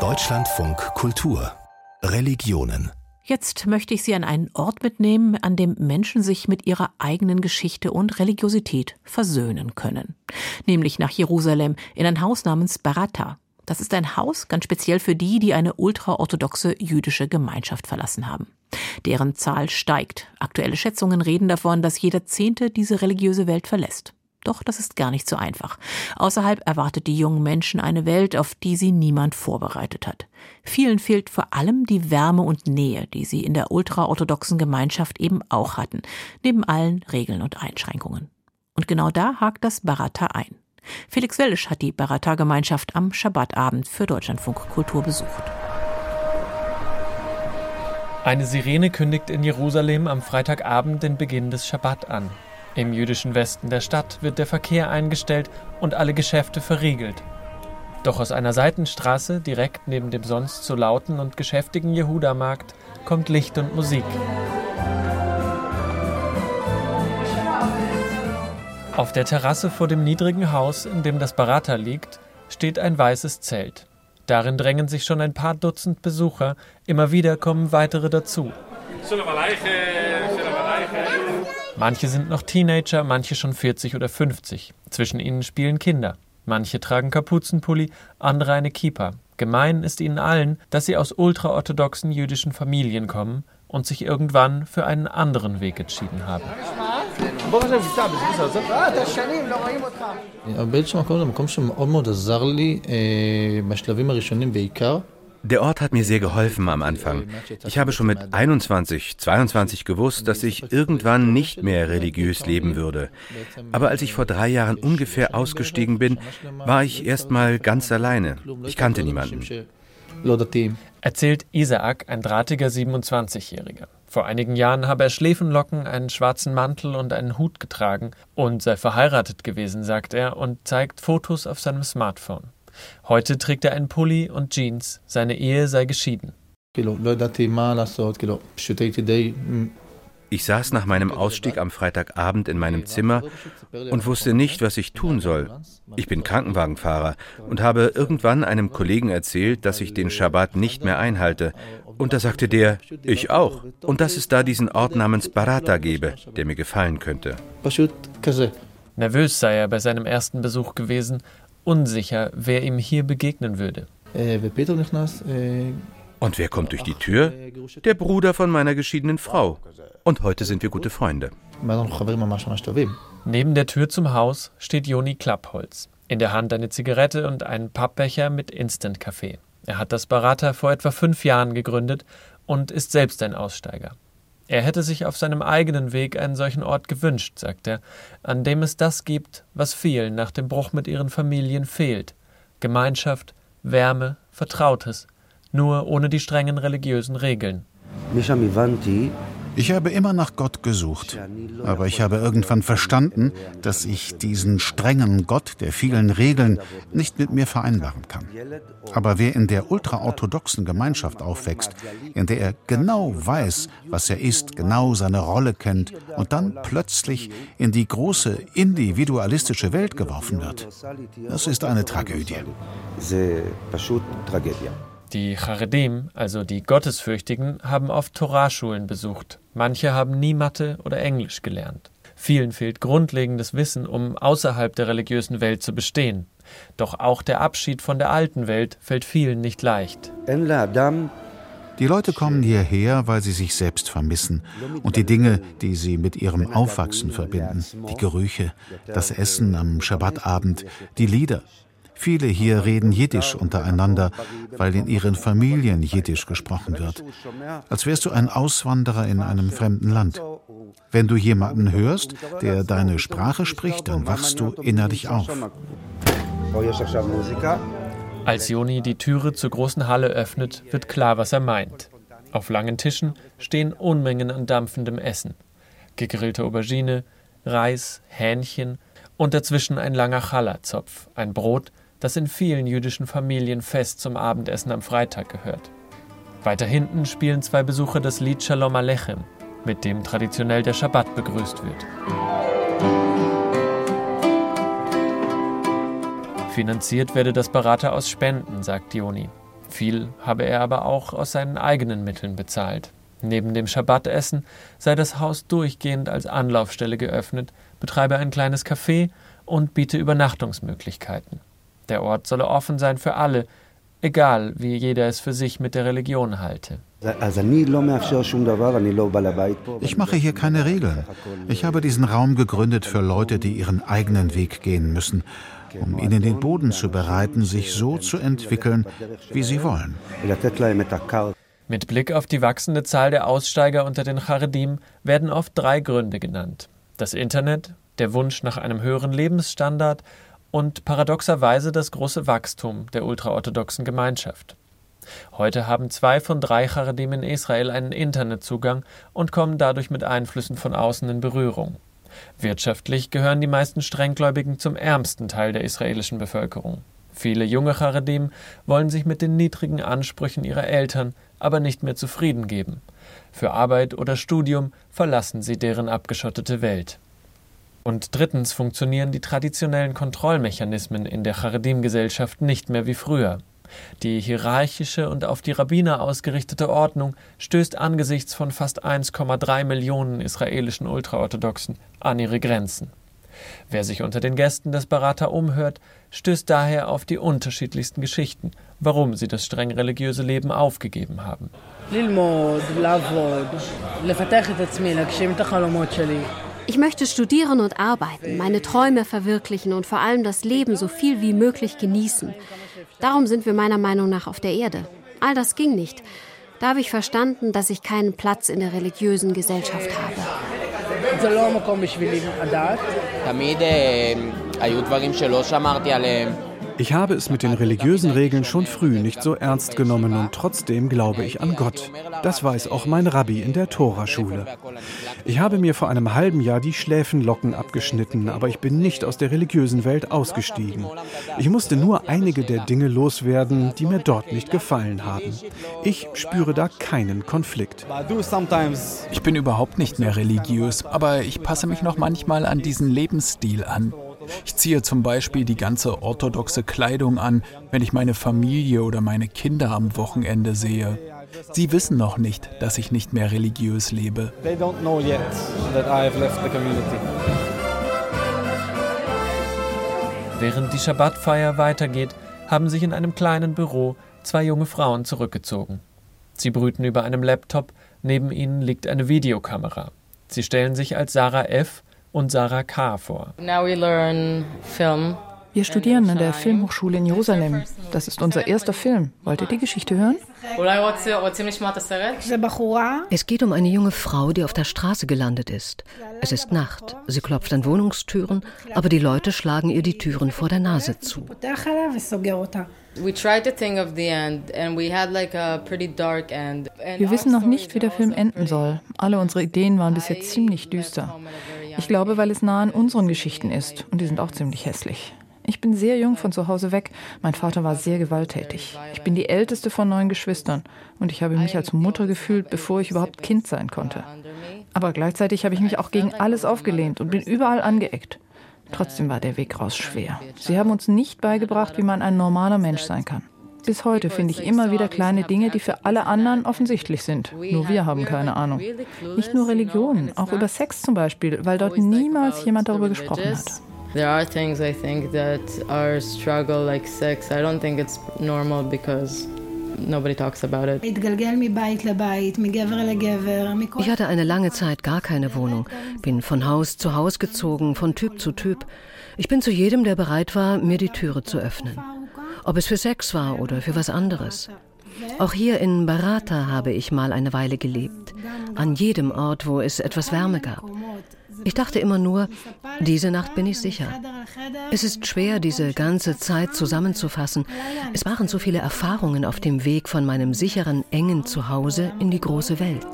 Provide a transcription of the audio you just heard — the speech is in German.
Deutschlandfunk Kultur Religionen Jetzt möchte ich Sie an einen Ort mitnehmen, an dem Menschen sich mit ihrer eigenen Geschichte und Religiosität versöhnen können. Nämlich nach Jerusalem in ein Haus namens Barata. Das ist ein Haus ganz speziell für die, die eine ultraorthodoxe jüdische Gemeinschaft verlassen haben. Deren Zahl steigt. Aktuelle Schätzungen reden davon, dass jeder Zehnte diese religiöse Welt verlässt. Doch das ist gar nicht so einfach. Außerhalb erwartet die jungen Menschen eine Welt, auf die sie niemand vorbereitet hat. Vielen fehlt vor allem die Wärme und Nähe, die sie in der ultraorthodoxen Gemeinschaft eben auch hatten, neben allen Regeln und Einschränkungen. Und genau da hakt das Barata ein. Felix Wellisch hat die Barata-Gemeinschaft am Schabbatabend für Deutschlandfunk Kultur besucht. Eine Sirene kündigt in Jerusalem am Freitagabend den Beginn des Schabbat an. Im jüdischen Westen der Stadt wird der Verkehr eingestellt und alle Geschäfte verriegelt. Doch aus einer Seitenstraße, direkt neben dem sonst so lauten und geschäftigen Jehuda-Markt, kommt Licht und Musik. Auf der Terrasse vor dem niedrigen Haus, in dem das Barata liegt, steht ein weißes Zelt. Darin drängen sich schon ein paar Dutzend Besucher, immer wieder kommen weitere dazu. Manche sind noch Teenager, manche schon 40 oder 50. Zwischen ihnen spielen Kinder. Manche tragen Kapuzenpulli, andere eine Kippa. Gemein ist ihnen allen, dass sie aus ultraorthodoxen jüdischen Familien kommen und sich irgendwann für einen anderen Weg entschieden haben. באיזשהו מקום זה מקום שמאוד מאוד עזר לי בשלבים הראשונים בעיקר. der Ort hat mir sehr geholfen am Anfang. Ich habe schon mit 21, 22 gewusst, dass ich irgendwann nicht mehr religiös leben würde. Aber als ich vor drei Jahren ungefähr ausgestiegen bin, war ich erst mal ganz alleine. Ich kannte niemanden. Erzählt Isaak, ein drahtiger 27-Jähriger. Vor einigen Jahren habe er Schläfenlocken, einen schwarzen Mantel und einen Hut getragen und sei verheiratet gewesen, sagt er und zeigt Fotos auf seinem Smartphone. Heute trägt er einen Pulli und Jeans. Seine Ehe sei geschieden. Ich saß nach meinem Ausstieg am Freitagabend in meinem Zimmer und wusste nicht, was ich tun soll. Ich bin Krankenwagenfahrer und habe irgendwann einem Kollegen erzählt, dass ich den Schabbat nicht mehr einhalte. Und da sagte der, ich auch. Und dass es da diesen Ort namens Barata gebe, der mir gefallen könnte. Nervös sei er bei seinem ersten Besuch gewesen unsicher, wer ihm hier begegnen würde. Und wer kommt durch die Tür? Der Bruder von meiner geschiedenen Frau. Und heute sind wir gute Freunde. Neben der Tür zum Haus steht Joni Klappholz. In der Hand eine Zigarette und einen Pappbecher mit Instant-Kaffee. Er hat das Barata vor etwa fünf Jahren gegründet und ist selbst ein Aussteiger. Er hätte sich auf seinem eigenen Weg einen solchen Ort gewünscht, sagt er, an dem es das gibt, was vielen nach dem Bruch mit ihren Familien fehlt Gemeinschaft, Wärme, Vertrautes, nur ohne die strengen religiösen Regeln. Ich habe immer nach Gott gesucht, aber ich habe irgendwann verstanden, dass ich diesen strengen Gott der vielen Regeln nicht mit mir vereinbaren kann. Aber wer in der ultraorthodoxen Gemeinschaft aufwächst, in der er genau weiß, was er ist, genau seine Rolle kennt und dann plötzlich in die große individualistische Welt geworfen wird, das ist eine Tragödie. Die Charedim, also die Gottesfürchtigen, haben oft Toraschulen besucht. Manche haben nie Mathe oder Englisch gelernt. Vielen fehlt grundlegendes Wissen, um außerhalb der religiösen Welt zu bestehen. Doch auch der Abschied von der alten Welt fällt vielen nicht leicht. Die Leute kommen hierher, weil sie sich selbst vermissen und die Dinge, die sie mit ihrem Aufwachsen verbinden, die Gerüche, das Essen am Schabbatabend, die Lieder, Viele hier reden Jiddisch untereinander, weil in ihren Familien Jiddisch gesprochen wird. Als wärst du ein Auswanderer in einem fremden Land. Wenn du jemanden hörst, der deine Sprache spricht, dann wachst du innerlich auf. Als Joni die Türe zur großen Halle öffnet, wird klar, was er meint. Auf langen Tischen stehen Unmengen an dampfendem Essen. Gegrillte Aubergine, Reis, Hähnchen und dazwischen ein langer Challah-Zopf, ein Brot, das in vielen jüdischen Familien fest zum Abendessen am Freitag gehört. Weiter hinten spielen zwei Besucher das Lied Shalom Alechem, mit dem traditionell der Schabbat begrüßt wird. Finanziert werde das Berater aus Spenden, sagt Joni. Viel habe er aber auch aus seinen eigenen Mitteln bezahlt. Neben dem Schabbatessen sei das Haus durchgehend als Anlaufstelle geöffnet, betreibe ein kleines Café und biete Übernachtungsmöglichkeiten. Der Ort solle offen sein für alle, egal wie jeder es für sich mit der Religion halte. Ich mache hier keine Regeln. Ich habe diesen Raum gegründet für Leute, die ihren eigenen Weg gehen müssen, um ihnen den Boden zu bereiten, sich so zu entwickeln, wie sie wollen. Mit Blick auf die wachsende Zahl der Aussteiger unter den Charedim werden oft drei Gründe genannt. Das Internet, der Wunsch nach einem höheren Lebensstandard und paradoxerweise das große Wachstum der ultraorthodoxen Gemeinschaft. Heute haben zwei von drei Charedim in Israel einen Internetzugang und kommen dadurch mit Einflüssen von außen in Berührung. Wirtschaftlich gehören die meisten Strenggläubigen zum ärmsten Teil der israelischen Bevölkerung. Viele junge Charedim wollen sich mit den niedrigen Ansprüchen ihrer Eltern aber nicht mehr zufrieden geben. Für Arbeit oder Studium verlassen sie deren abgeschottete Welt. Und drittens funktionieren die traditionellen Kontrollmechanismen in der Charedim-Gesellschaft nicht mehr wie früher. Die hierarchische und auf die Rabbiner ausgerichtete Ordnung stößt angesichts von fast 1,3 Millionen israelischen Ultraorthodoxen an ihre Grenzen. Wer sich unter den Gästen des Berater umhört, stößt daher auf die unterschiedlichsten Geschichten, warum sie das streng religiöse Leben aufgegeben haben. Ich möchte studieren und arbeiten, meine Träume verwirklichen und vor allem das Leben so viel wie möglich genießen. Darum sind wir meiner Meinung nach auf der Erde. All das ging nicht. Da habe ich verstanden, dass ich keinen Platz in der religiösen Gesellschaft habe. תמיד היו דברים שלא שמרתי עליהם. ich habe es mit den religiösen Regeln schon früh nicht so ernst genommen und trotzdem glaube ich an Gott. Das weiß auch mein Rabbi in der Toraschule. Ich habe mir vor einem halben Jahr die Schläfenlocken abgeschnitten, aber ich bin nicht aus der religiösen Welt ausgestiegen. Ich musste nur einige der Dinge loswerden, die mir dort nicht gefallen haben. Ich spüre da keinen Konflikt. Ich bin überhaupt nicht mehr religiös, aber ich passe mich noch manchmal an diesen Lebensstil an. Ich ziehe zum Beispiel die ganze orthodoxe Kleidung an, wenn ich meine Familie oder meine Kinder am Wochenende sehe. Sie wissen noch nicht, dass ich nicht mehr religiös lebe. Während die Schabbatfeier weitergeht, haben sich in einem kleinen Büro zwei junge Frauen zurückgezogen. Sie brüten über einem Laptop, neben ihnen liegt eine Videokamera. Sie stellen sich als Sarah F und Sarah K. vor. Wir studieren an der Filmhochschule in Jerusalem. Das ist unser erster Film. Wollt ihr die Geschichte hören? Es geht um eine junge Frau, die auf der Straße gelandet ist. Es ist Nacht. Sie klopft an Wohnungstüren, aber die Leute schlagen ihr die Türen vor der Nase zu. Wir wissen noch nicht, wie der Film enden soll. Alle unsere Ideen waren bisher ziemlich düster. Ich glaube, weil es nah an unseren Geschichten ist und die sind auch ziemlich hässlich. Ich bin sehr jung von zu Hause weg. Mein Vater war sehr gewalttätig. Ich bin die älteste von neun Geschwistern und ich habe mich als Mutter gefühlt, bevor ich überhaupt Kind sein konnte. Aber gleichzeitig habe ich mich auch gegen alles aufgelehnt und bin überall angeeckt. Trotzdem war der Weg raus schwer. Sie haben uns nicht beigebracht, wie man ein normaler Mensch sein kann. Bis heute finde ich immer wieder kleine Dinge, die für alle anderen offensichtlich sind. Nur wir haben keine Ahnung. Nicht nur Religion, auch über Sex zum Beispiel, weil dort niemals jemand darüber gesprochen hat. There are things I think that are struggle like sex. I don't think it's normal because Nobody talks about it. Ich hatte eine lange Zeit gar keine Wohnung, bin von Haus zu Haus gezogen, von Typ zu Typ. Ich bin zu jedem, der bereit war, mir die Türe zu öffnen ob es für Sex war oder für was anderes. Auch hier in Barata habe ich mal eine Weile gelebt, an jedem Ort, wo es etwas Wärme gab. Ich dachte immer nur, diese Nacht bin ich sicher. Es ist schwer, diese ganze Zeit zusammenzufassen. Es waren so viele Erfahrungen auf dem Weg von meinem sicheren, engen Zuhause in die große Welt.